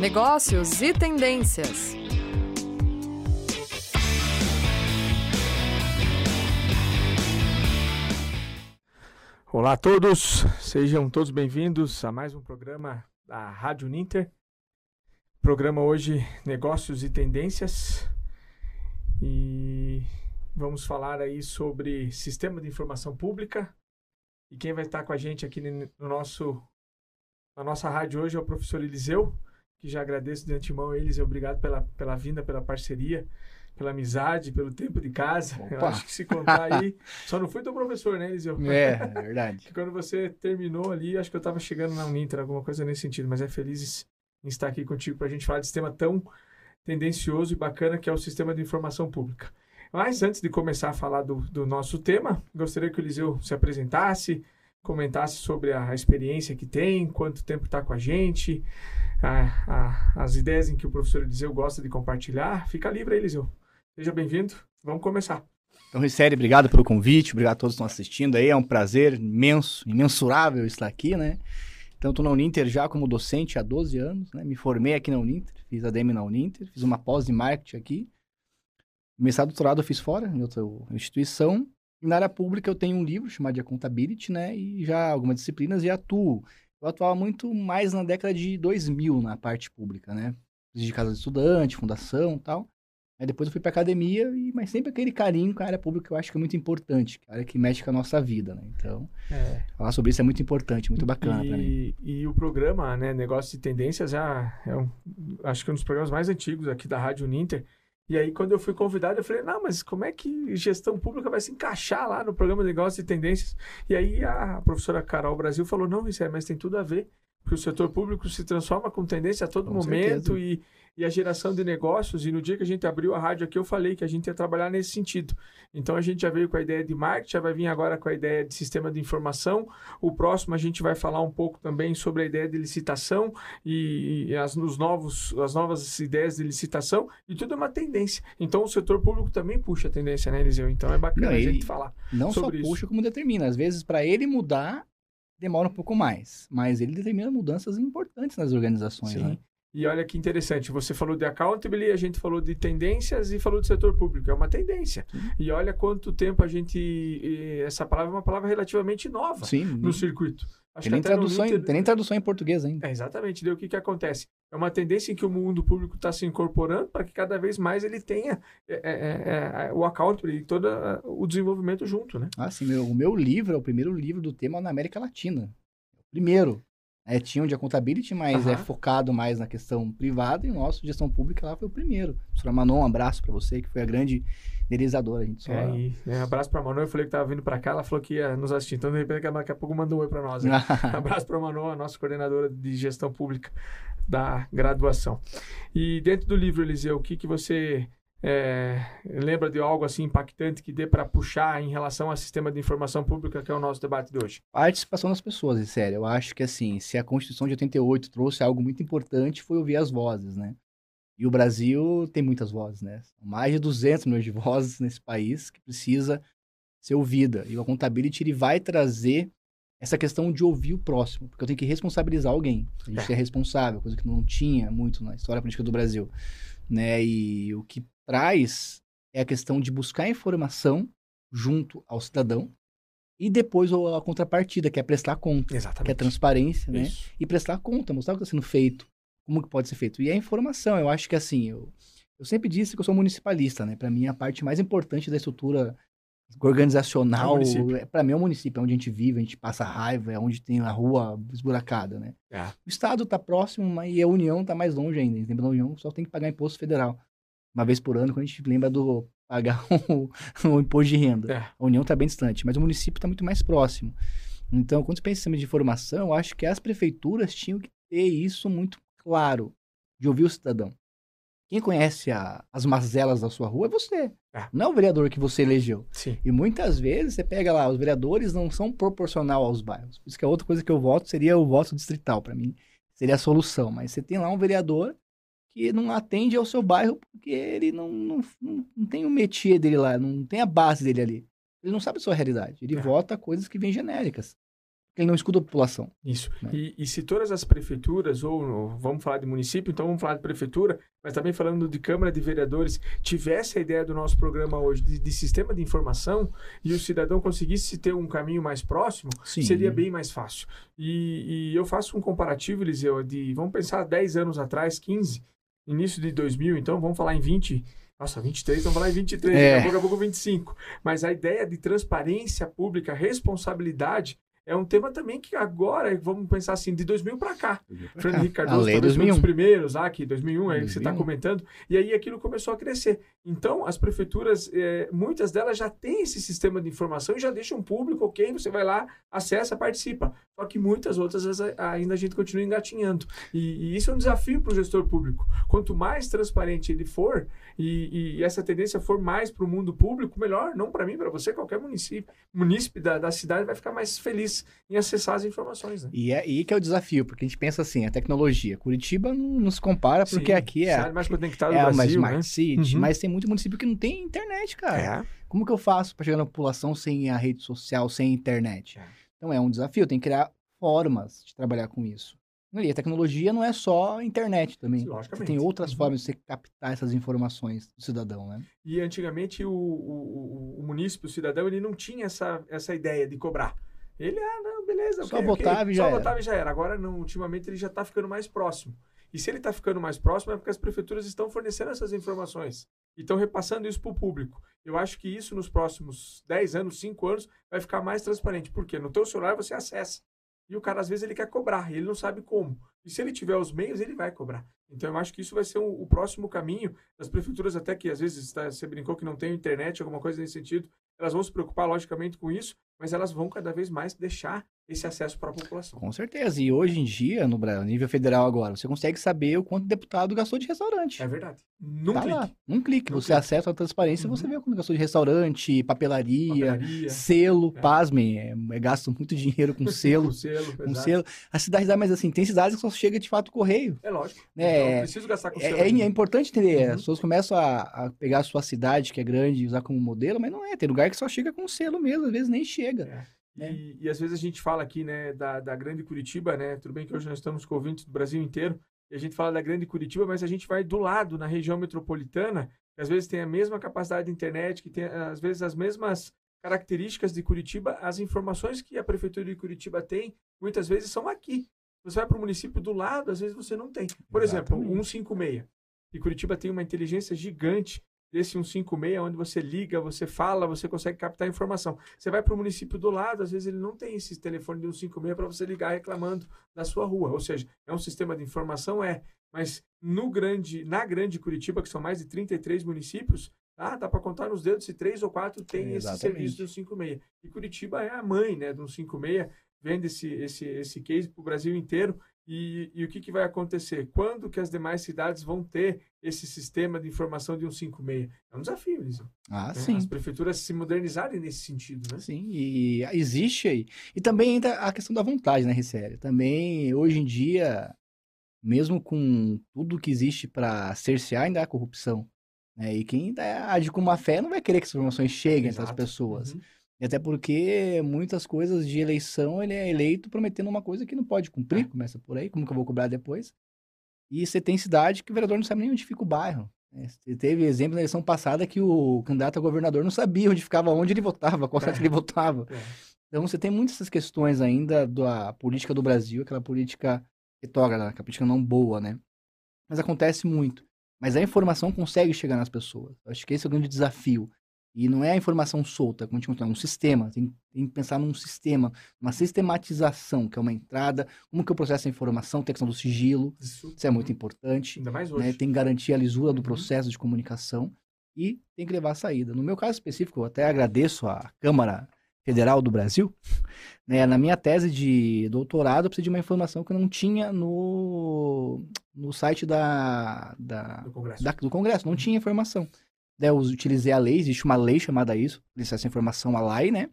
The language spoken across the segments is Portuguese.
negócios e tendências. Olá a todos, sejam todos bem-vindos a mais um programa da Rádio Ninter. Programa hoje Negócios e Tendências. E vamos falar aí sobre sistema de informação pública. E quem vai estar com a gente aqui no nosso na nossa rádio hoje é o professor Eliseu, que já agradeço de antemão a eles, obrigado pela, pela vinda, pela parceria, pela amizade, pelo tempo de casa. Opa. Eu acho que se contar aí, só não fui teu professor, né, Eliseu? É, é verdade. Que quando você terminou ali, acho que eu estava chegando na Uninter, alguma coisa nesse sentido, mas é feliz em estar aqui contigo para a gente falar de sistema tão tendencioso e bacana que é o sistema de informação pública. Mas antes de começar a falar do, do nosso tema, gostaria que o Eliseu se apresentasse, comentasse sobre a experiência que tem, quanto tempo está com a gente, a, a, as ideias em que o professor Eliseu gosta de compartilhar. Fica livre, Eliseu. Seja bem-vindo. Vamos começar. Então, Ricério, obrigado pelo convite, obrigado a todos que estão assistindo aí. É um prazer imenso, imensurável estar aqui, né? Então, estou na Uninter já como docente há 12 anos, né? Me formei aqui na Uninter, fiz a DM na Uninter, fiz uma pós de marketing aqui. Mestrado doutorado eu fiz fora, em outra instituição. E na área pública eu tenho um livro chamado de Accountability, né? E já algumas disciplinas e atuo. Eu atuava muito mais na década de 2000 na parte pública, né? De casa de estudante, fundação e tal. Aí depois eu fui pra academia, e, mas sempre aquele carinho com a área pública que eu acho que é muito importante, que é a área que mexe com a nossa vida, né? Então, É. falar sobre isso é muito importante, muito bacana e, pra mim. E o programa, né, Negócios e Tendências, já é um, acho que é um dos programas mais antigos aqui da Rádio Ninter. E aí, quando eu fui convidado, eu falei, não, mas como é que gestão pública vai se encaixar lá no programa Negócios e Tendências? E aí a professora Carol Brasil falou, não, é, mas tem tudo a ver, porque o setor público se transforma com tendência a todo Com momento certeza. e, e a geração de negócios. E no dia que a gente abriu a rádio aqui, eu falei que a gente ia trabalhar nesse sentido. Então a gente já veio com a ideia de marketing, já vai vir agora com a ideia de sistema de informação. O próximo a gente vai falar um pouco também sobre a ideia de licitação e, e as, os novos, as novas ideias de licitação. E tudo é uma tendência. Então o setor público também puxa a tendência, né, Eliseu? Então é bacana Não, a gente falar. Não só isso. puxa, como determina. Às vezes, para ele mudar, demora um pouco mais. Mas ele determina mudanças importantes nas organizações, Sim. né? E olha que interessante, você falou de accountability, a gente falou de tendências e falou do setor público. É uma tendência. E olha quanto tempo a gente. Essa palavra é uma palavra relativamente nova Sim. no circuito. Acho Tem nem, tradução, em- Inter- tem nem tradução em português ainda. É, exatamente. Daí o que, que acontece? É uma tendência em que o mundo público está se incorporando para que cada vez mais ele tenha é, é, é, é, o accountability e todo o desenvolvimento junto, né? Ah, sim, meu, o meu livro é o primeiro livro do tema na América Latina. Primeiro. É, tinha um de accountability, mas é Aham. focado mais na questão privada, e o nosso, gestão pública, lá foi o primeiro. Professora Manon, um abraço para você, que foi a grande idealizadora. A gente só... É, e, né, abraço para a Manu, eu falei que estava vindo para cá, ela falou que ia nos assistir. Então, de repente, daqui a pouco mandou um oi para nós. né? Abraço para a Manu, a nossa coordenadora de gestão pública da graduação. E dentro do livro, Eliseu, o que, que você é, lembra de algo assim impactante que dê para puxar em relação ao sistema de informação pública, que é o nosso debate de hoje? Participação das pessoas, sério. Eu acho que, assim, se a Constituição de 88 trouxe algo muito importante, foi ouvir as vozes, né? E o Brasil tem muitas vozes, né? Mais de 200 milhões de vozes nesse país que precisa ser ouvida. E o Accountability, ele vai trazer essa questão de ouvir o próximo, porque eu tenho que responsabilizar alguém. A gente É. é responsável, coisa que não tinha muito na história política do Brasil, né? E o que traz é a questão de buscar informação junto ao cidadão e depois a contrapartida, que é prestar conta, que Exatamente. é transparência, né? Isso. E prestar conta, mostrar o que está sendo feito, como que pode ser feito. E a informação, eu acho que assim, eu, eu sempre disse que eu sou municipalista, né? Para mim, a parte mais importante da estrutura É organizacional, município. para mim é o município, é onde a gente vive, a gente passa raiva, é onde tem a rua esburacada, né? É. O Estado está próximo, mas e a União está mais longe ainda. Lembra da União, só tem que pagar imposto federal. Uma vez por ano, quando a gente lembra do pagar o, o imposto de renda. É. A União está bem distante, mas o município está muito mais próximo. Então, quando você pensa em sistema de informação, eu acho que as prefeituras tinham que ter isso muito claro, de ouvir o cidadão. Quem conhece a- as mazelas da sua rua é você. É. Não é o vereador que você elegeu. Sim. E muitas vezes você pega lá, os vereadores não são proporcional aos bairros. Por isso que a outra coisa que eu voto seria o voto distrital, para mim. Seria a solução. Mas você tem lá um vereador que não atende ao seu bairro porque ele não, não, não, não tem o métier dele lá, não tem a base dele ali. Ele não sabe a sua realidade. Ele É. vota coisas que vêm genéricas. ele não escuta a população. Isso. Né? E, e se todas as prefeituras, ou, ou vamos falar de município, então vamos falar de prefeitura, mas também falando de Câmara de Vereadores, tivesse a ideia do nosso programa hoje de, de sistema de informação e o cidadão conseguisse ter um caminho mais próximo, Sim. seria bem mais fácil. E, e eu faço um comparativo, Eliseu, de, vamos pensar 10 anos atrás, 15, início de 2000, então vamos falar em 20, nossa, 23, vamos falar em 23, É. daqui a pouco, daqui a pouco 25. Mas a ideia de transparência pública, responsabilidade, é um tema também que agora, vamos pensar assim, de 2000 para cá. Fernando Henrique Cardoso foi um 2001. dos primeiros lá, que 2001 é que você está 2001. comentando, e aí aquilo começou a crescer. Então, as prefeituras, eh, muitas delas já têm esse sistema de informação e já deixam público, ok, você vai lá, acessa, participa. Só que muitas outras a- ainda a gente continua engatinhando. E, e isso é um desafio para o gestor público. Quanto mais transparente ele for, e, e essa tendência for mais para o mundo público, melhor, não para mim, para você, qualquer município, munícipe da, da cidade vai ficar mais feliz em acessar as informações. Né? E é aí que é o desafio, porque a gente pensa assim, a tecnologia. Curitiba não, não se compara, porque Sim, aqui é, mais conectada é do uma Brasil, Smart né? City, Uhum. mas tem muito município que não tem internet, cara. É. Como que eu faço para chegar na população sem a rede social, sem internet? É. Então é um desafio, tem que criar formas de trabalhar com isso. E a tecnologia não é só a internet também. Sim, logicamente. Tem outras Uhum. formas de você captar essas informações do cidadão, né? E antigamente o, o, o, o munícipe, o cidadão, ele não tinha essa, essa ideia de cobrar. Ele, ah, não, beleza. Só ok, ok. botava e já Só era. botava e já era. Agora, não, ultimamente, ele já está ficando mais próximo. E se ele está ficando mais próximo, é porque as prefeituras estão fornecendo essas informações. E estão repassando isso para o público. Eu acho que isso, nos próximos 10 anos, 5 anos, vai ficar mais transparente. Porque no teu celular você acessa. E o cara, às vezes, ele quer cobrar. E ele não sabe como. E se ele tiver os meios, ele vai cobrar. Então, eu acho que isso vai ser o, o próximo caminho das prefeituras, até que às vezes tá, você brincou que não tem internet, alguma coisa nesse sentido. Elas vão se preocupar, logicamente, com isso, mas elas vão cada vez mais deixar esse acesso para a população. Com certeza. E hoje em dia, no Brasil, nível federal agora, você consegue saber o quanto o deputado gastou de restaurante. É verdade. Num tá clique. lá, num clique. Num você clique. acessa a transparência e você Uhum. vê quanto gastou de restaurante, papelaria, Papelaria, selo, É. pasmem, é, é gasto muito dinheiro com selo. com selo, com selo. A cidade dá, mas assim, tem cidades que só chega de fato correio. É lógico. É, Então, preciso gastar com selo. É, é, ainda. é importante entender, Uhum. as pessoas começam a, a pegar a sua cidade, que é grande, e usar como modelo, mas não é. Tem lugar que só chega com selo mesmo, às vezes nem chega. É. né? E, e às vezes a gente fala aqui, né, da, da grande Curitiba, né? Tudo bem que hoje nós estamos com ouvintes do Brasil inteiro, e a gente fala da grande Curitiba, mas a gente vai do lado, na região metropolitana, que às vezes tem a mesma capacidade de internet, que tem às vezes as mesmas características de Curitiba, as informações que a prefeitura de Curitiba tem, muitas vezes são aqui. Você vai para o município do lado, às vezes você não tem. Por exemplo, Exatamente. o 156. E Curitiba tem uma inteligência gigante desse 156, onde você liga, você fala, você consegue captar informação. Você vai para o município do lado, às vezes ele não tem esse telefone de 156 para você ligar reclamando da sua rua. Ou seja, é um sistema de informação, é. Mas no grande, na grande Curitiba, que são mais de 33 municípios, ah, dá para contar nos dedos se três ou quatro tem esse Exatamente. serviço do 156. E Curitiba é a mãe né, do 156, vende esse, esse, esse case para o Brasil inteiro. E, e o que, que vai acontecer? Quando que as demais cidades vão ter esse sistema de informação de 156? É um desafio, Eliseu. Ah, né? sim. As prefeituras se modernizarem nesse sentido, né? Sim, e existe aí. E também ainda a questão da vontade, né, Ricério? Também, hoje em dia, mesmo com tudo que existe para cercear, ainda há corrupção. Né? E quem ainda age com má fé não vai querer que as informações cheguem Exato. pessoas. Uhum. E até porque muitas coisas de eleição ele é eleito prometendo uma coisa que não pode cumprir, É. começa por aí, como que eu vou cobrar depois? E você tem cidade que o vereador não sabe nem onde fica o bairro. né? Você Teve exemplo na eleição passada que o candidato a governador não sabia onde ficava, onde ele votava, qual cidade É. ele votava. É. Então você tem muitas essas questões ainda da política do Brasil, aquela política retrógrada, aquela política não boa, né? Mas acontece muito. Mas a informação consegue chegar nas pessoas. Eu acho que esse é o grande desafio. E não é a informação solta, como a gente contou, é um sistema. Tem, tem que pensar num sistema, uma sistematização, que é uma entrada, como que eu processo a informação, tem a questão do sigilo, Isso, isso é muito uhum. importante. Ainda mais né? hoje. Tem que garantir a lisura do Uhum. processo de comunicação e tem que levar a saída. No meu caso específico, eu até agradeço à Câmara Federal do Brasil. Né? Na minha tese de doutorado, eu precisei de uma informação que eu não tinha no, no site da, da, No Congresso. da- do Congresso, não tinha informação. Daí eu utilizei a lei, existe uma lei chamada isso, essa informação, a lei, né?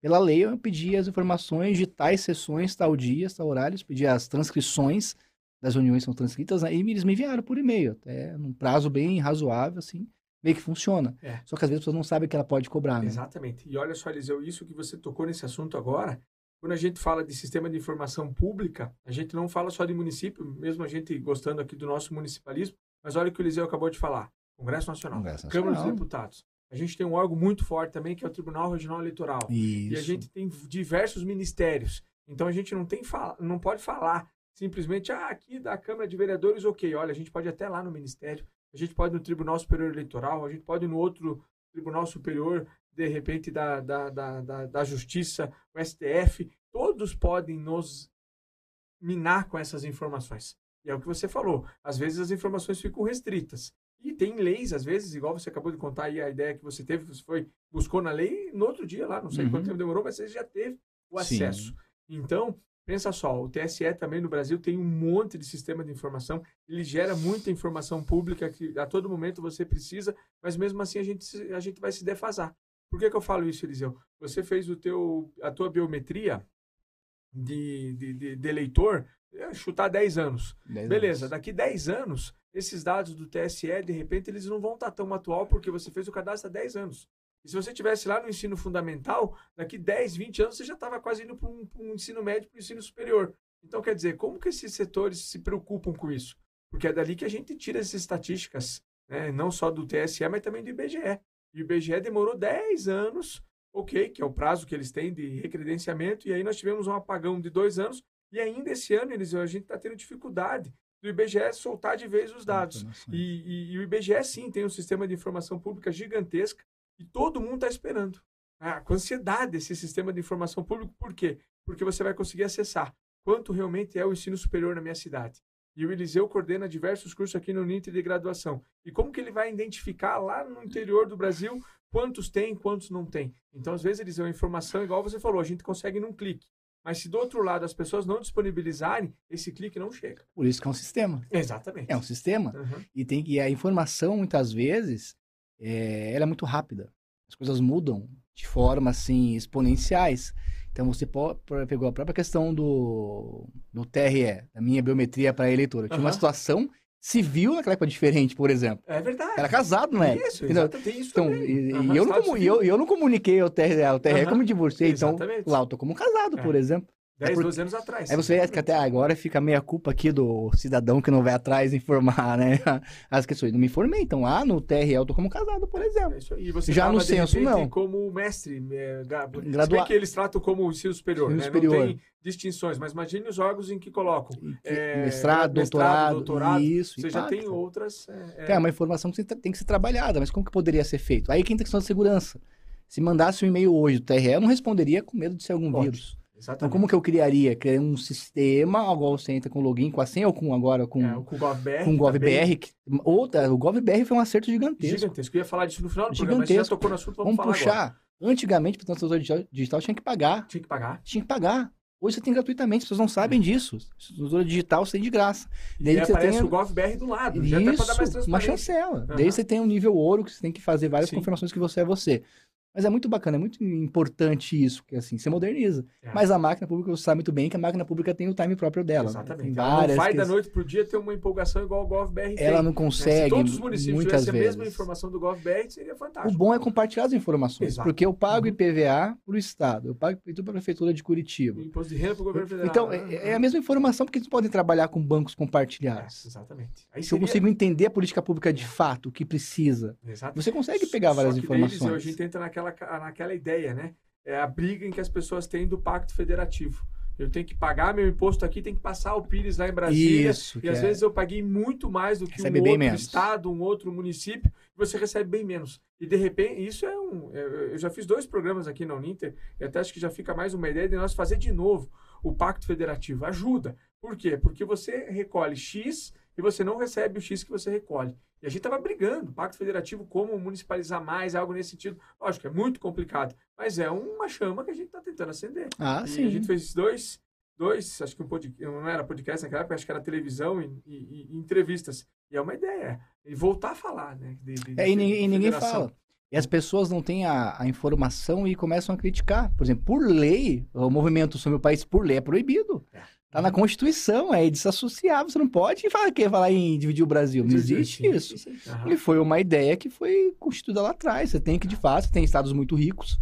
Pela lei eu pedi as informações de tais sessões, tal dias, tal horários, pedi as transcrições das reuniões que são transcritas, né? e eles me enviaram por e-mail, até num prazo bem razoável, assim, meio que funciona. É. Só que às vezes as pessoas não sabem que ela pode cobrar, né? Exatamente. E olha só, Eliseu, isso que você tocou nesse assunto agora quando a gente fala de sistema de informação pública, a gente não fala só de município, mesmo a gente gostando aqui do nosso municipalismo, mas olha o que o Eliseu acabou de falar. Congresso Nacional, Congresso Câmara dos Nacional. Deputados. A gente tem um órgão muito forte também, que é o Tribunal Regional Eleitoral. Isso. E a gente tem diversos ministérios. Então a gente não tem não pode falar simplesmente ah, aqui da Câmara de Vereadores, ok. Olha, a gente pode até lá no ministério, a gente pode no Tribunal Superior Eleitoral, a gente pode no outro Tribunal Superior, de repente, da, da, da, da, da Justiça, o STF. Todos podem nos minar com essas informações. E é o que você falou. Às vezes as informações ficam restritas. E tem leis, às vezes, igual você acabou de contar aí a ideia que você teve, você foi, buscou na lei, no outro dia lá, não sei Uhum. quanto tempo demorou, mas você já teve o Sim. acesso. Então, pensa só, o TSE também no Brasil tem um monte de sistema de informação, ele gera muita informação pública que a todo momento você precisa, mas mesmo assim a gente, a gente vai se defasar. Por que, que eu falo isso, Eliseu? Você fez o teu, a tua biometria de, de, de, de eleitor, é, chutar 10 anos. Dez Beleza, anos. daqui 10 anos, esses dados do TSE, de repente, eles não vão estar tão atual porque você fez o cadastro há 10 anos. E se você tivesse lá no ensino fundamental, daqui 10, 20 anos, você já estava quase indo para um, um ensino médio, para um ensino superior. Então, quer dizer, como que esses setores se preocupam com isso? Porque é dali que a gente tira essas estatísticas, né? não só do TSE, mas também do IBGE. E o IBGE demorou 10 anos, ok, que é o prazo que eles têm de recredenciamento, e aí nós tivemos um apagão de dois anos, e ainda esse ano, Eliseu, a gente está tendo dificuldade do IBGE soltar de vez os dados. E, e- e o IBGE, sim, tem um sistema de informação pública gigantesca e todo mundo está esperando. Ah, com ansiedade esse sistema de informação pública, por quê? Porque você vai conseguir acessar quanto realmente é o ensino superior na minha cidade. E o Eliseu coordena diversos cursos aqui no NINTE de graduação. E como que ele vai identificar lá no interior do Brasil quantos tem, quantos não tem? Então, às vezes, Eliseu, a informação, igual você falou, a gente consegue num clique. Mas se do outro lado as pessoas não disponibilizarem, esse clique não chega. Por isso que é um sistema. Exatamente. É um sistema. Uhum. E, tem, e a informação, muitas vezes, é, ela é muito rápida. As coisas mudam de forma, assim, exponenciais. Então, você pegou a própria questão do, do TRE, da minha biometria para eleitor. Eu tinha uma Aham. situação civil naquela época diferente, por exemplo. É verdade. Era casado, não é? Isso, tem isso Então, e, Aham, eu, não comu- eu, eu não comuniquei ao TRE, ao TRE Aham, como divorciei, então lá eu tô como casado, É. por exemplo. 10, por- 12 anos atrás. Aí você vê que até agora fica meia culpa aqui do cidadão que não vai atrás informar, né? As questões. Não me informei, então lá no TRE eu tô como casado, por exemplo. É isso aí. E você Já no de censo, não. como mestre, é, Gabo. Se Gradua- bem que eles tratam como ensino superior, Ensino né? superior. Não tem distinções, mas imagine os órgãos em que colocam. É, mestrado, doutorado, isso. Você e já tem outras... É, É uma informação que tem que ser trabalhada, mas como que poderia ser feito? Aí que entra a questão da segurança. Se mandasse um e-mail hoje do TRE, eu não responderia com medo de ser algum Pode. vírus. Então, Exatamente. como que eu criaria? Criaria um sistema, igual você entra com login, com a senha ou com agora com, É, o com o GovBR. com o GovBR. Que, outra, o GovBR foi um acerto gigantesco. Gigantesco. Eu ia falar disso no final do programa, mas você já Gigantesco. tocou no assunto, vamos, Vamos falar agora. puxar. Antigamente, para o transator digital, digital tinha que pagar. Tinha que pagar. Tinha que pagar. Hoje você tem gratuitamente, as pessoas não sabem disso. Transator digital você tem de graça. E Daí aí você aparece tem- o GovBR do lado. já até pra dar mais Isso, uma chancela. Aham. Daí você tem um nível ouro que você tem que fazer várias Sim. confirmações que você é você. Mas é muito bacana, é muito importante isso, que assim, você moderniza. É. Mas a máquina pública, você sabe muito bem que a máquina pública tem o time próprio dela. né? Exatamente. Tem Ela não várias vai que- da noite pro dia ter uma empolgação igual o GovBR tem. Ela não né? consegue, Se todos os municípios tivessem a mesma informação do GovBR, seria O fantástico. bom é compartilhar as informações. Exato. Porque eu pago Uhum. IPVA para o Estado, eu pago IPTU para a Prefeitura de Curitiba. O imposto de renda para o governo federal. Então, né? é, é a mesma informação porque eles podem trabalhar com bancos É, compartilhados. exatamente. Aí Se eu consigo entender a política pública de fato, o que precisa, Exato. você consegue pegar várias informações. a gente entra naquela, naquela ideia, né? É a briga em que as pessoas têm do pacto federativo. Eu tenho que pagar meu imposto aqui, tem que passar o Pires lá em Brasília. Isso, E às é- vezes eu paguei muito mais do que Recebe um outro menos. estado, um outro município, e você recebe bem menos. E de repente, isso é um. é- Eu já fiz dois programas aqui na Uninter, e até acho que já fica mais uma ideia de nós fazer de novo o Pacto Federativo. Ajuda. Por quê? Porque você recolhe X e você não recebe o X que você recolhe. E a gente estava brigando, Pacto Federativo, como municipalizar mais, algo nesse sentido. Lógico, que é muito complicado, mas é uma chama que a gente está tentando acender. Ah, E sim. a gente fez dois, dois acho que um podcast, não era podcast naquela época, acho que era televisão e, e- e entrevistas. E é uma ideia. E voltar a falar, né? de- de- É, e ninguém, ninguém fala. E as pessoas não têm a, a informação e começam a criticar. Por exemplo, por lei, o movimento sobre o país por lei é proibido. É. Tá na Constituição, é desassociável. Você não pode falar, quer falar em dividir o Brasil. Não existe isso. Aham. E foi uma ideia que foi constituída lá atrás. Você tem que, de fato, você tem estados muito ricos.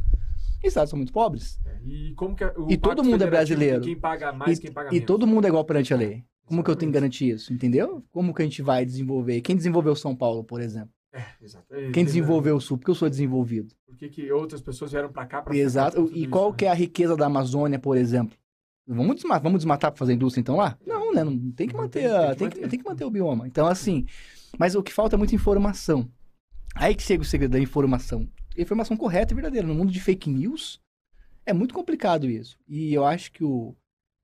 estados são muito pobres. É, E como que é- o E todo mundo é brasileiro. Quem paga mais, e, quem paga e menos. todo mundo é igual perante a lei. Como que eu tenho que Exatamente. garantir isso, entendeu? Como que a gente vai desenvolver? Quem desenvolveu São Paulo, por exemplo? É, exato. É, Quem desenvolveu o Sul? Porque eu sou desenvolvido. Por que, que outras pessoas vieram pra cá pra Exato. E isso, qual né? que é a riqueza da Amazônia, por exemplo? Vamos desmatar, vamos desmatar para fazer indústria então lá? Não, né? Não tem que manter, tem- a- tem que tem, que, manter. o bioma. Então assim, mas o que falta é muita informação. Aí que chega o segredo da informação. Informação correta e verdadeira. No mundo de fake news é muito complicado isso. E eu acho que o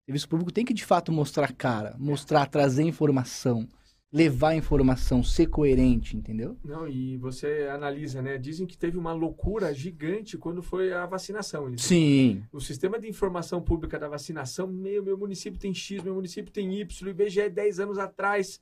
serviço público tem que de fato mostrar cara, mostrar, trazer informação, levar informação, ser coerente, entendeu? Não, e você analisa, né? Dizem que teve uma loucura gigante quando foi a vacinação. Eles- Sim. O sistema de informação pública da vacinação, meu, meu município tem X, meu município tem Y, o IBGE 10 anos atrás.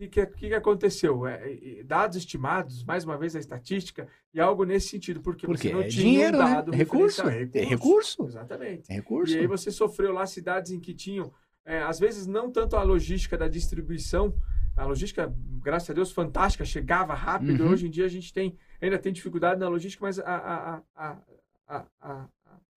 O que, que, que aconteceu? É, é, dados estimados, mais uma vez a estatística, e algo nesse sentido, porque, Porque você não é tinha dinheiro, um né? dado É recurso. referencial. É recurso. Exatamente. É recurso. E aí você sofreu lá cidades em que tinham, é, às vezes, não tanto a logística da distribuição, a logística, graças a Deus, fantástica, chegava rápido. Uhum. Hoje em dia a gente tem, ainda tem dificuldade na logística, mas a, a, a, a,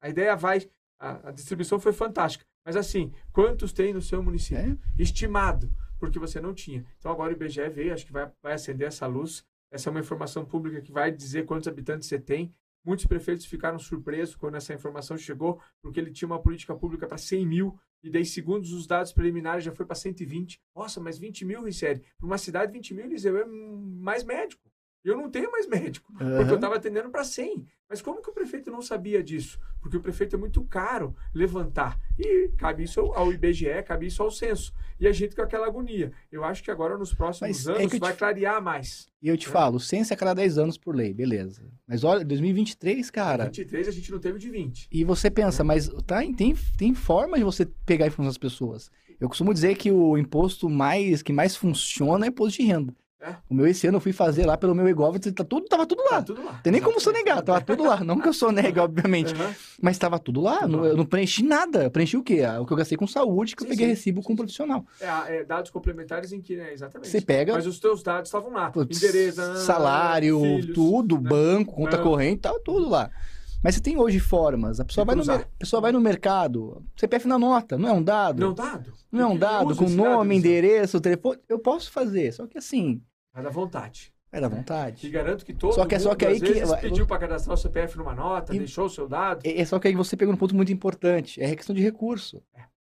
a, ideia vai, a, a distribuição foi fantástica. Mas assim, quantos tem no seu município? É. Estimado, porque você não tinha. Então agora o IBGE veio, acho que vai, vai acender essa luz. Essa é uma informação pública que vai dizer quantos habitantes você tem. Muitos prefeitos ficaram surpresos quando essa informação chegou, porque ele tinha uma política pública para 100 mil, e daí, segundo os dados preliminares, já foi para 120. Nossa, mas 20 mil, Ricério? Para uma cidade, 20 mil, Eliseu, é mais médico. Eu não tenho mais médico, porque eu estava atendendo para 100. Mas como que o prefeito não sabia disso? Porque o prefeito é muito caro levantar. E cabe isso ao IBGE, cabe isso ao censo. E a gente com aquela agonia. Eu acho que agora, nos próximos Mas é anos, que eu te vai clarear mais. E eu te falo, o censo é a cada 10 anos por lei, beleza. Mas olha, 2023, cara. 23 a gente não teve de 20. E você pensa, mas tá, tem, tem forma de você pegar a informação das pessoas. Eu costumo dizer que o imposto mais que mais funciona é imposto de renda. É. O meu esse ano eu fui fazer lá pelo meu e-gov, tá tudo, tava tudo lá. Tá tudo lá. Tem nem como Exatamente. sonegar, tava tudo lá. Não que eu sonegue, obviamente. Aham. Mas tava tudo lá. Tudo não- lá. eu não preenchi nada. Eu preenchi o quê? Ah, O que eu gastei com saúde, que eu Sim, peguei sim. recibo Sim, com sim. profissional. É, é, dados complementares em que, né? Exatamente. Você pega Mas os teus dados estavam lá. putz, Endereço, ah, salário, filhos, tudo, né? banco, conta Banco. corrente, tava tudo lá. Mas você tem hoje formas. A pessoa, vai no, pessoa vai no mercado, CPF na nota, não é um dado? Não dado. Não é um dado com nome, endereço, telefone. Eu posso fazer, só que assim, Vai dar vontade. é da Te vontade. garanto que todo Só que é mundo, só que aí às que- pediu para cadastrar o CPF numa nota, E- deixou o seu dado. É é só que aí você pega um ponto muito importante. É a questão de recurso.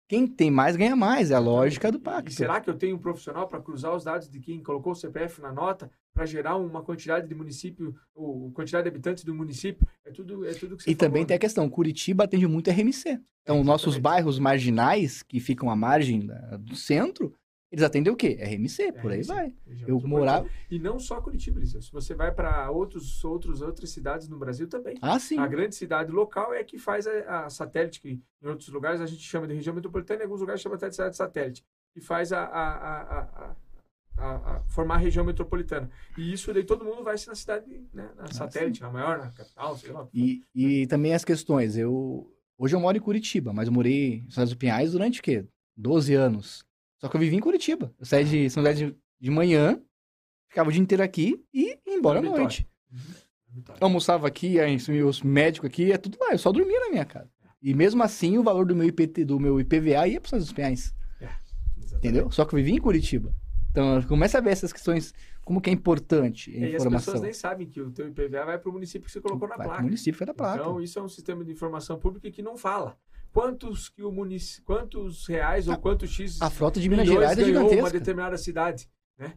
Quem tem mais ganha mais. É a lógica do E pacto. será que eu tenho um profissional para cruzar os dados de quem colocou o CPF na nota para gerar uma quantidade de município, ou quantidade de habitantes do município? É tudo, é tudo que você E também falou, tem a né? questão, Curitiba atende muito RMC. Então, nossos exatamente. bairros marginais, que ficam à margem da- do centro, eles atendem o quê? RMC, por aí RMC. vai. Região Eu morava... E não só Curitiba, Eliseu. Se você vai para outros, outros, outras cidades no Brasil também. Ah, sim. A grande cidade local é que faz a, a satélite, que em outros lugares a gente chama de região metropolitana, em alguns lugares chama até de cidade satélite, que faz a, a, a, formar a região metropolitana. E isso daí todo mundo vai se na cidade, né, na satélite, na maior, na capital, sei lá. E, e também as questões. Eu Hoje eu moro em Curitiba, mas eu morei em São José dos Pinhais durante o quê? 12 anos. Só que eu vivi em Curitiba. Eu saí de São José de, de manhã, ficava o dia inteiro aqui e ia embora à noite. Vitória. almoçava aqui, aí os médicos aqui, é tudo lá. Eu só dormia na minha casa. E mesmo assim, o valor do meu, IPT, do meu IPVA ia para dos Pinhais. Exatamente. Entendeu? Só que eu vivi em Curitiba. Então, começa a ver essas questões, como que é importante a E as informação. pessoas nem sabem que o teu IPVA vai para o município que você colocou na Vai placa. município foi da placa. Então, isso é um sistema de informação pública que não fala. Quantos, que o munici... quantos reais ou quantos X a frota de Minas Gerais é ganhou uma gigantesca. determinada cidade?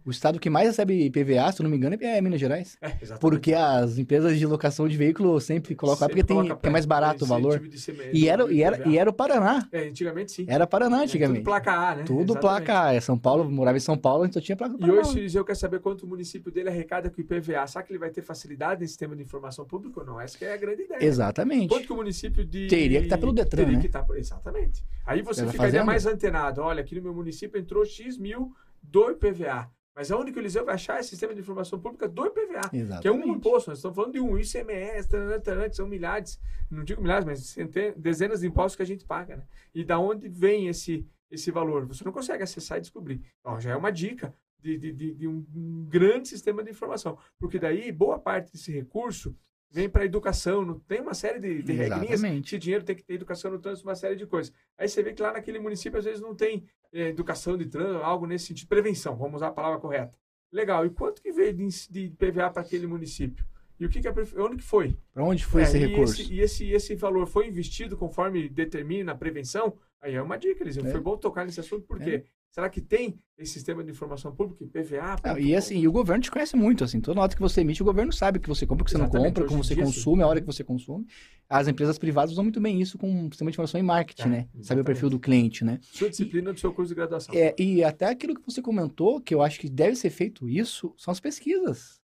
O estado que mais recebe IPVA, se eu não me engano, é Minas Gerais. É, exatamente. Porque as empresas de locação de veículo sempre colocam lá, Sempre porque, tem, coloca porque é mais barato o valor. CMS, E era, e, era, e era o Paraná. É, antigamente sim. Era Paraná É, antigamente. Tudo placa A, né? Tudo Exatamente. placa A. É São Paulo, eu morava em São Paulo, a gente só tinha placa E hoje, se o Eliseu quer saber quanto o município dele arrecada com o IPVA, será que ele vai ter facilidade nesse sistema de informação pública ou não? Essa que é a grande ideia. Exatamente. Quanto que o município de... Teria que estar pelo Detran, Teria né? que estar por- Exatamente. Aí você Pela ficaria mais antenado. Olha, aqui no meu município entrou X mil do IPVA. Mas aonde que o Eliseu vai achar é sistema de informação pública do IPVA? Exatamente. Que é um imposto, nós estamos falando de um ICMS, taranã, que são milhares, não digo milhares, mas centen- dezenas de impostos que a gente paga, né? E da onde vem esse, esse valor? Você não consegue acessar e descobrir. Ó, já é uma dica de, de, de- de um grande sistema de informação. Porque daí, boa parte desse recurso vem para educação, não tem uma série de, de regrinhas. Esse dinheiro tem que ter educação no trânsito, uma série de coisas. Aí você vê que lá naquele município às vezes não tem eh, educação de trânsito, algo nesse sentido, prevenção, vamos usar a palavra correta. Legal. E quanto que veio de, de PVA para aquele município? E o que, que a prefe... onde que foi? Para onde foi É, esse e recurso? Esse, e esse, esse valor foi investido conforme determina a prevenção? Aí é uma dica, Eliseu. É. Foi bom tocar nesse assunto, porque será que tem esse sistema de informação pública, PVA? Não, e assim, e o governo te conhece muito, assim, toda nota que você emite, o governo sabe o que você compra, o que você não Exatamente, compra, hoje como em você consome, a hora que você consome. As empresas privadas usam muito bem isso com um sistema de informação e marketing, É, né? Saber o exatamente. perfil do cliente, né? Sua disciplina do seu curso de graduação. É, e até aquilo que você comentou, que eu acho que deve ser feito isso, são as pesquisas.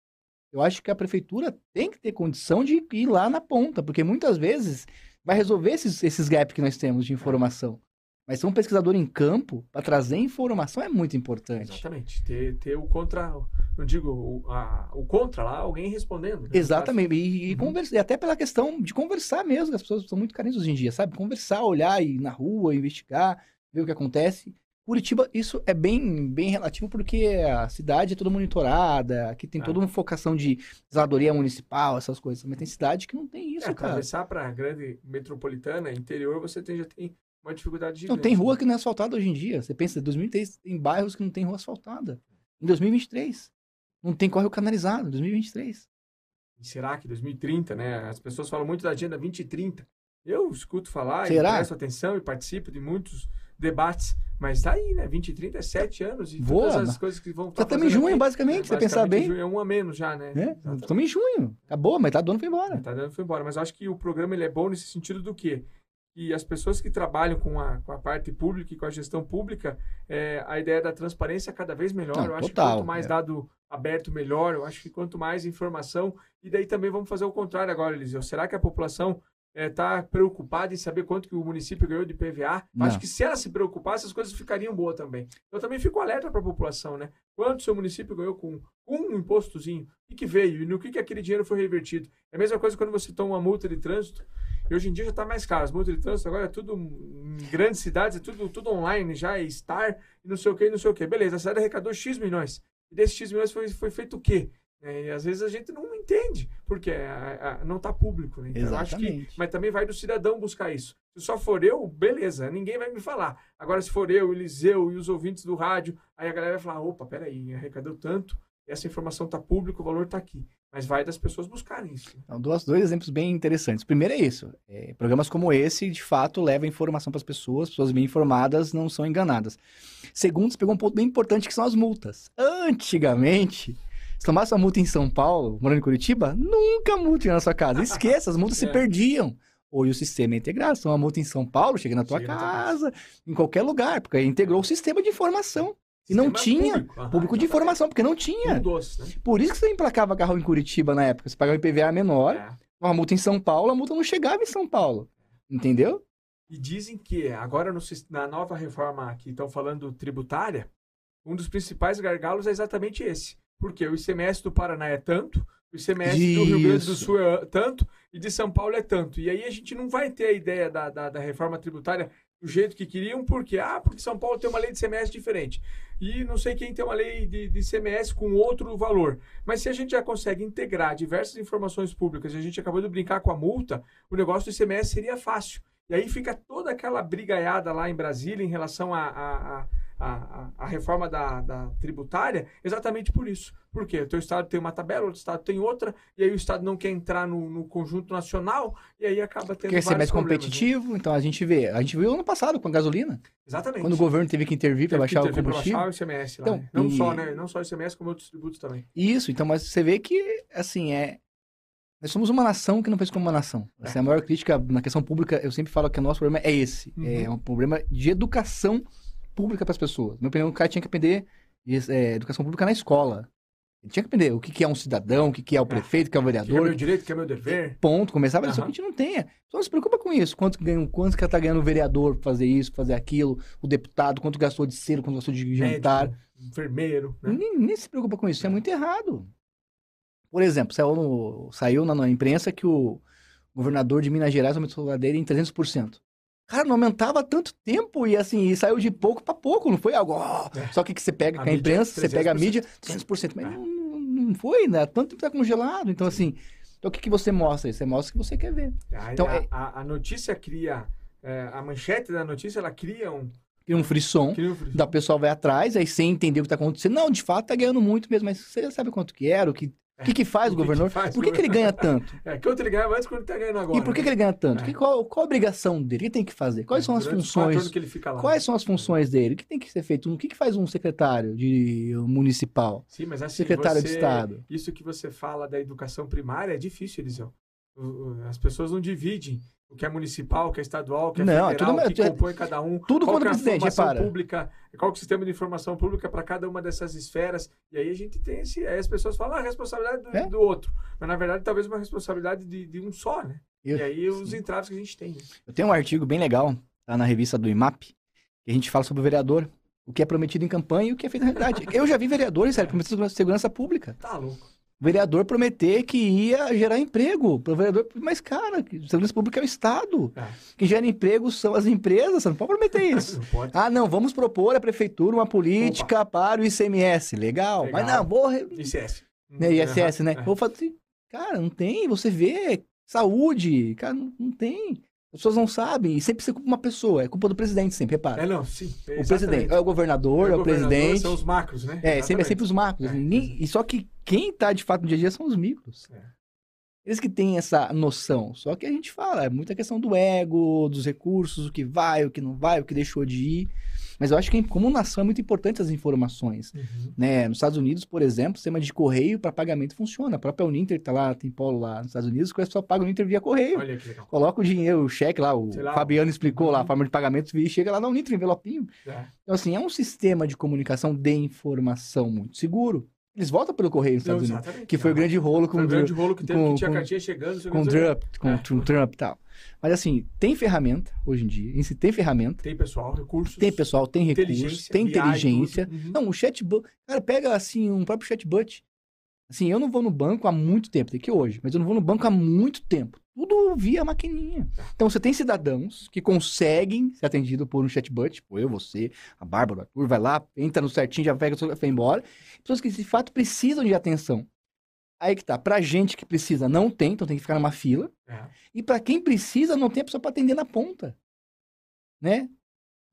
Eu acho que a prefeitura tem que ter condição de ir lá na ponta, porque muitas vezes vai resolver esses, esses gaps que nós temos de informação. Mas ser um pesquisador em campo para trazer informação é muito importante. Exatamente. Ter, ter o contra, não digo o, a- o contra lá, alguém respondendo. né? Exatamente. E, e Uhum. conversa- e até pela questão de conversar mesmo, as pessoas são muito carentes hoje em dia, sabe? Conversar, olhar, ir na rua, investigar, ver o que acontece. Curitiba, isso é bem, bem relativo porque a cidade é toda monitorada, aqui tem Ah. toda uma focação de zeladoria municipal, essas coisas. Mas tem cidade que não tem isso, É, cara. atravessar para grande metropolitana, interior, você tem, já tem uma dificuldade Não gigante. tem rua né? que não é asfaltada hoje em dia. Você pensa, em 2003 tem bairros que não tem rua asfaltada. Em 2023, não tem córrego canalizado, em 2023. E será que 2030, né? As pessoas falam muito da agenda 2030. Eu escuto falar Será? e presto atenção e participo de muitos debates, mas tá aí, né? 2030 é sete anos e Voa, todas as mas- coisas que vão estar estamos em junho, basicamente, se você pensar bem. Junho é um a menos já, né? né? Exatamente. Estamos em junho. Acabou, metade do ano foi embora. Tá dando foi embora. Mas eu acho que o programa ele é bom nesse sentido do quê? Que as pessoas que trabalham com a, com a parte pública e com a gestão pública, é, a ideia da transparência é cada vez melhor. Não, eu acho total, que quanto mais é. dado aberto, melhor. Eu acho que quanto mais informação. E daí também vamos fazer o contrário agora, Eliseu. Será que a população está preocupada em saber quanto que o município ganhou de PVA? Não. Acho que se ela se preocupasse, as coisas ficariam boas também. Eu também fico alerta para a população, né? Quanto seu município ganhou com um impostozinho? O que, que veio? E no que, que aquele dinheiro foi revertido? É a mesma coisa quando você toma uma multa de trânsito. E hoje em dia já está mais caro. As multas de trânsito agora é tudo em grandes cidades, é tudo, tudo online já, é Star e não sei o que, não sei o que. Beleza, a cidade arrecadou X milhões. E desses X milhões foi, foi feito o quê? É, e às vezes a gente não entende, porque a- a- não está público. Né? Então, acho que, Exatamente. mas também vai do cidadão buscar isso. Se só for eu, beleza, ninguém vai me falar. Agora, se for eu, Eliseu e os ouvintes do rádio, aí a galera vai falar: opa, peraí, arrecadou tanto, essa informação está pública, o valor está aqui. Mas vai das pessoas buscarem isso. Então, dois, dois exemplos bem interessantes. Primeiro é isso. é, programas como esse, de fato, levam informação para as pessoas, pessoas bem informadas não são enganadas. Segundo, você pegou um ponto bem importante que são as multas. Antigamente, se tomasse uma multa em São Paulo, morando em Curitiba, nunca ia na sua casa. Esqueça, as multas se É. perdiam. Hoje o sistema é integrado. Se uma multa em São Paulo, chega na tua Chega na tua casa, em qualquer lugar, porque integrou o sistema de informação. E não Sistema tinha público, público de informação, porque não tinha. Doce, né? Por isso que você emplacava carro em Curitiba na época. Você pagava IPVA menor, É. uma multa em São Paulo, a multa não chegava em São Paulo. Entendeu? E dizem que agora no na nova reforma que estão falando tributária, um dos principais gargalos é exatamente esse. Porque o ICMS do Paraná é tanto, o ICMS do Rio Grande do Isso. Sul é tanto e de São Paulo é tanto. E aí a gente não vai ter a ideia da, da, da reforma tributária do jeito que queriam, porque ah, porque São Paulo tem uma lei de ICMS diferente. E não sei quem tem uma lei de, de ICMS com outro valor. Mas se a gente já consegue integrar diversas informações públicas, e a gente acabou de brincar com a multa, o negócio do ICMS seria fácil. E aí fica toda aquela brigaiada lá em Brasília em relação à a, a, a, a reforma da, da tributária, exatamente por isso. Porque o teu estado tem uma tabela, outro estado tem outra, e aí o estado não quer entrar no, no conjunto nacional, e aí acaba tendo Quer ser mais né? competitivo, então a gente vê. A gente viu ano passado com a gasolina. Exatamente. Quando o governo teve que intervir para baixar o combustível. baixar o ICMS lá, Então, né? Não e- só, né? Não só o ICMS, como outros tributos também. Isso, então, mas você vê que, assim, é. Nós somos uma nação que não fez como uma nação. Essa é a maior crítica na questão pública. Eu sempre falo que o nosso problema é esse. Uhum. É um problema de educação pública para as pessoas. Na minha opinião, o cara tinha que aprender é, educação pública na escola. Ele tinha que aprender o que, que é um cidadão, o que, que é o prefeito, o que é o Que é vereador. meu direito, que é meu dever. Ponto. Começava isso Aham. que a gente não tenha. Então não se preocupa com isso. Quanto, ganha, quanto que tá ganhando o vereador pra fazer isso, pra fazer aquilo, o deputado, quanto gastou de cero, quanto gastou de jantar. Médico, enfermeiro, né? Nem, nem se preocupa com isso, isso é muito errado. Por exemplo, saiu, no- saiu na, na imprensa que o governador de Minas Gerais aumentou a dele em 300%. Cara, não aumentava tanto tempo e assim, e saiu de pouco pra pouco, não foi algo. ó. É. Só que, que você pega A com a imprensa, você pega a 300%. mídia, 300%. Mas É. não, não- foi, né? Tanto tempo tá congelado. Então, assim, Então o que, que você mostra? Você mostra o que você quer ver. A, Então, a, é- a- a notícia cria. é, a manchete da notícia ela cria um. Cria um frisson. Cria um frisson. Da pessoa vai atrás, aí sem entender o que tá acontecendo. Não, de fato tá ganhando muito mesmo, mas você já sabe quanto que era, o que, o que, que faz o o que governador? faz por que, que ele ganha tanto? É, que outro ele ganhava antes quando ele tá ganhando agora. E por que, né? que ele ganha tanto? É. Que, qual, qual a obrigação dele? O que tem que fazer? Quais É, são as funções? que ele fica lá. Quais são as funções dele? O que tem que ser feito? O que, que faz um secretário de municipal? Sim, mas assim, Secretário de você- Estado. Isso que você fala da educação primária é difícil, Eliseu. As pessoas não dividem o que é municipal, o que é estadual, o que é Não, é federal, tudo- o que é- compõe cada um. tudo qual que é o presidente, a informação repara. pública, qual é o sistema de informação pública para cada uma dessas esferas. E aí a gente tem esse. Aí as pessoas falam, ah, a responsabilidade do, É. do outro. Mas na verdade, talvez uma responsabilidade de, de um só, né? Eu- e aí os entraves que a gente tem, né? Eu tenho um artigo bem legal, tá na revista do IMAP, que a gente fala sobre o vereador, o que é prometido em campanha e o que é feito na realidade. Eu já vi vereadores, sério, segurança- segurança pública. Tá louco. Vereador prometer que ia gerar emprego pro vereador. Mas, cara, segurança pública é o Estado. É. Quem gera emprego são as empresas, você não pode prometer isso. Não pode. Ah, não, vamos propor à prefeitura uma política para o ICMS. Legal. Legal. Não, vou. ICS. Né, ISS, né? É. Vou fazer. Cara, não tem. Você vê. Saúde. Cara, não, não tem. As pessoas não sabem. E sempre é culpa uma pessoa. É culpa do presidente, sempre, repara. É, não, sim. o presidente. É o governador, é o, presidente. São os macros, né? É, sempre, é sempre os macros. É, e só que quem tá de fato no dia a dia são os micros. É. Eles que têm essa noção. Só que a gente fala, é muita questão do ego, dos recursos, o que vai, o que não vai, o que deixou de ir. Mas eu acho que como nação é muito importante as informações. Uhum. Né? Nos Estados Unidos, por exemplo, o sistema de correio para pagamento funciona. A própria Uninter tá lá, tem polo lá nos Estados Unidos, que o pessoal paga o Uninter via correio. Olha que legal. Coloca o dinheiro, o cheque lá, o lá, Fabiano explicou lá, a Uhum. forma de pagamento, e chega lá na Uninter, envelopinho. É. Então, assim, é um sistema de comunicação de informação muito seguro. Eles voltam pelo correio nos Estados Unidos. Que foi o grande rolo com o o grande rolo que teve, com- que tinha com- cartinha chegando. com Trump, com É. Trump e tal. Mas assim, tem ferramenta hoje em dia. Em si tem ferramenta, Tem pessoal, recursos. tem pessoal, tem recursos, tem inteligência. Uhum. Não, o chatbot. Cara, pega assim, um próprio chatbot. Assim, eu não vou no banco há muito tempo, tem que hoje, mas eu não vou no banco há muito tempo. Tudo via maquininha. Então você tem cidadãos que conseguem ser atendidos por um chatbot, tipo eu, você, a Bárbara, o Arthur, vai lá, entra no certinho, já pega o seu vai embora. Pessoas que de fato precisam de atenção. Aí que tá, pra gente que precisa, não tem, então tem que ficar numa fila. É. E pra quem precisa, não tem a pessoa pra atender na ponta. Né?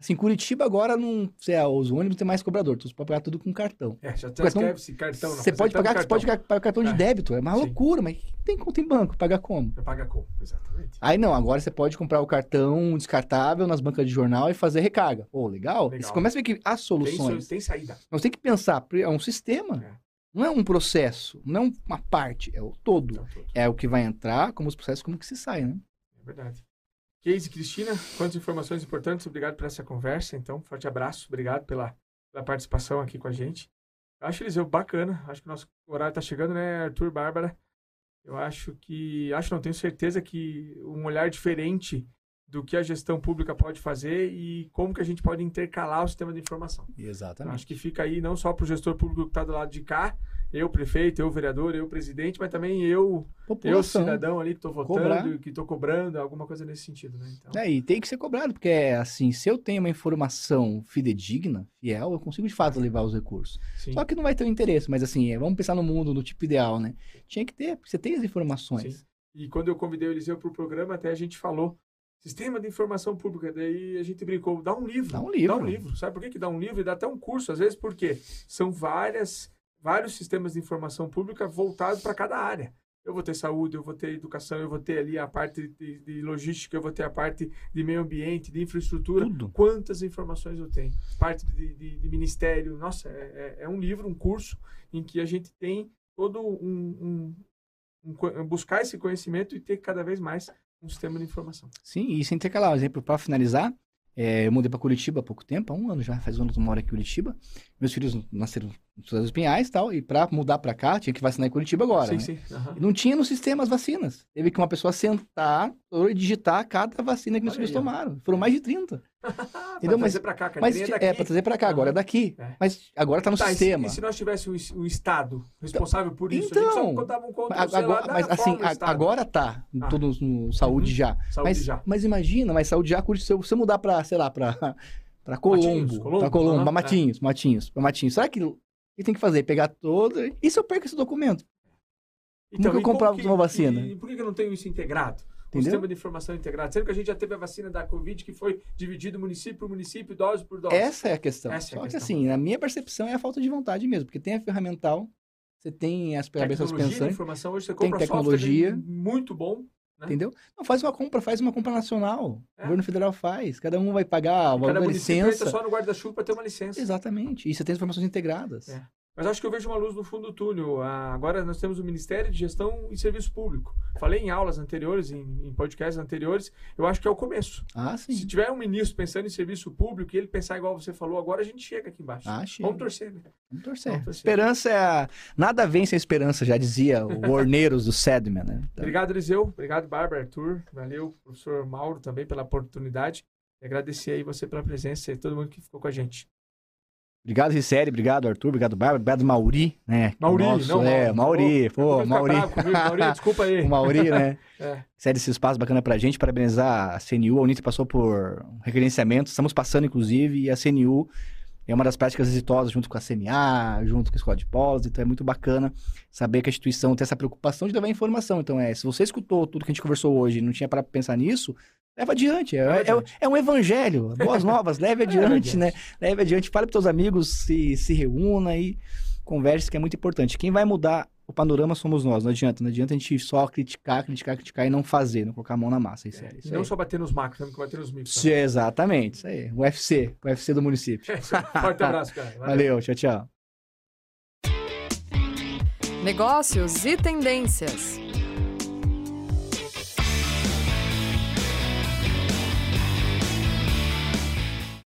Assim, Curitiba agora não. Sei lá, os ônibus tem mais cobrador, então você pode pagar tudo com cartão. É, já Cartão- transcreve esse cartão. Você pode pagar, você pode pagar cartão de É. débito. É uma Sim. loucura, mas tem conta em banco? Pagar como? Você paga como? Exatamente. Aí não, agora você pode comprar o cartão descartável nas bancas de jornal e fazer recarga. Pô, legal. Legal. Você começa a ver que há Tem, soluções. so- tem saída. Nós tem que pensar, é um sistema. É. Não é um processo, não é uma parte, é o todo. Então, tudo. É o que vai entrar, como os processos, como que se sai, né? É verdade. Casey Cristina, quantas informações importantes. Obrigado por essa conversa. Então, forte abraço. Obrigado pela, pela participação aqui com a gente. Eu acho, Eliseu, bacana. Acho que o nosso horário está chegando, né, Arthur, Bárbara? Eu acho que... Acho, não, tenho certeza que um olhar diferente do que a gestão pública pode fazer e como que a gente pode intercalar o sistema de informação. Exatamente. Acho que fica aí não só para o gestor público que está do lado de cá, eu prefeito, eu vereador, eu presidente, mas também eu, eu cidadão ali que estou votando, Cobrar. que estou cobrando, alguma coisa nesse sentido, né? Então, É, e tem que ser cobrado, porque é assim, se eu tenho uma informação fidedigna, fiel, eu consigo de fato levar os recursos. sim, Só que não vai ter o interesse, mas assim, é, vamos pensar no mundo, no tipo ideal, né? Tinha que ter, porque você tem as informações. Sim. E quando eu convidei o Eliseu para o programa, até a gente falou sistema de informação pública, daí a gente brincou, dá um livro. Dá um livro. Dá um livro. Sabe por que, que dá um livro? E dá até um curso, às vezes, porque são várias, vários sistemas de informação pública voltados para cada área. Eu vou ter saúde, eu vou ter educação, eu vou ter ali a parte de, de logística, eu vou ter a parte de meio ambiente, de infraestrutura. Tudo. Quantas informações eu tenho? Parte de, de- de ministério. Nossa, é, é- é um livro, um curso em que a gente tem todo um, um- um buscar esse conhecimento e ter cada vez mais um sistema de informação. Sim, e sem ter um exemplo para finalizar, é, eu mudei para Curitiba há pouco tempo, há um ano já, faz um ano que eu moro aqui em Curitiba. Meus filhos nasceram Cidade dos Pinhais e tal, e para mudar para cá, tinha que vacinar em Curitiba agora. sim, né? sim. E não tinha no sistema as vacinas. Teve que uma pessoa sentar e digitar cada vacina que meus Olha filhos aí, tomaram. Foram mais de 30. Ah, Entendeu? Pra Mas- trazer pra cá, cara. Mas é, daqui. para trazer para cá, agora é daqui. É. Mas agora tá no Tá, e se- sistema. E se, nós tivéssemos um, um Estado responsável por isso? Então, um conto Mas agora, mas, assim, a- agora tá, Ah. todo no saúde Uhum. já. Saúde Mas, já. mas imagina, mas saúde já, curte, se eu- eu mudar pra, sei lá, pra, pra Colombo, Matinhos, Colombo, pra Colombo, pra é. Matinhos, Matinhos, pra Matinhos. Será que ele tem que fazer? Pegar todo... E se eu perco esse documento? Nunca e comprava que- uma vacina. E por que que eu não tenho isso integrado? Entendeu? sistema de informação integrado. Sendo que a gente já teve a vacina da Covid que foi dividido município por município, dose por dose. Essa é a questão. Essa é a Só que questão. assim, na minha percepção é a falta de vontade mesmo, porque tem a ferramental, você tem as cabeças tecnologia de pensantes, informação, hoje você tem compra tecnologia. software muito bom. né? entendeu? Não, faz uma compra, faz uma compra nacional. É. O governo federal faz. Cada um vai pagar E cada uma licença. entra só no guarda-chuva para ter uma licença. Exatamente. E você tem as informações integradas. É. Mas acho que eu vejo uma luz no fundo do túnel. Ah, Agora nós temos o Ministério de Gestão e Serviço Público. Falei em aulas anteriores, em, em podcasts anteriores. Eu acho que é o começo. Ah, Se sim. tiver um ministro pensando em serviço público e ele pensar igual você falou, agora a gente chega aqui embaixo. Ah, chega. Vamos torcer, né? Vamos torcer. Vamos torcer. Esperança é a... Nada vence a esperança, já dizia o Orneiros do Sedman, né? Então, Obrigado, Eliseu. Obrigado, Bárbara, Arthur. Valeu, professor Mauro, também pela oportunidade. E agradecer aí você pela presença e todo mundo que ficou com a gente. Obrigado, Rissérie. Obrigado, Arthur. Obrigado, Bárbara. Obrigado, Mauri, né? Mauri, Nosso, não É, Mauri. Pô, Mauri. Mauri, desculpa aí. O Mauri, né? É. Cede esse espaço bacana pra gente, parabenizar a CNU, a Uninter passou por um estamos passando inclusive, e a CNU é uma das práticas exitosas junto com a CNA, junto com a Escola de Polos, então é muito bacana saber que a instituição tem essa preocupação de levar informação. Então é, se você escutou tudo que a gente conversou hoje e não tinha para pensar nisso, leva adiante. É, Leva é- adiante. é um evangelho, boas novas, leve adiante, adiante. né? Leve adiante, fale para seus amigos, se, se reúna e converse, que é muito importante. Quem vai mudar o panorama somos nós, não adianta. Não adianta a gente só criticar, criticar, criticar e não fazer, não colocar a mão na massa. Isso é, E isso não aí. só bater nos macros, temos que bater nos micros. Isso, exatamente, isso aí. O UFC, o UFC do município. É. Forte abraço, cara. Valeu, tchau, tchau. Negócios e tendências.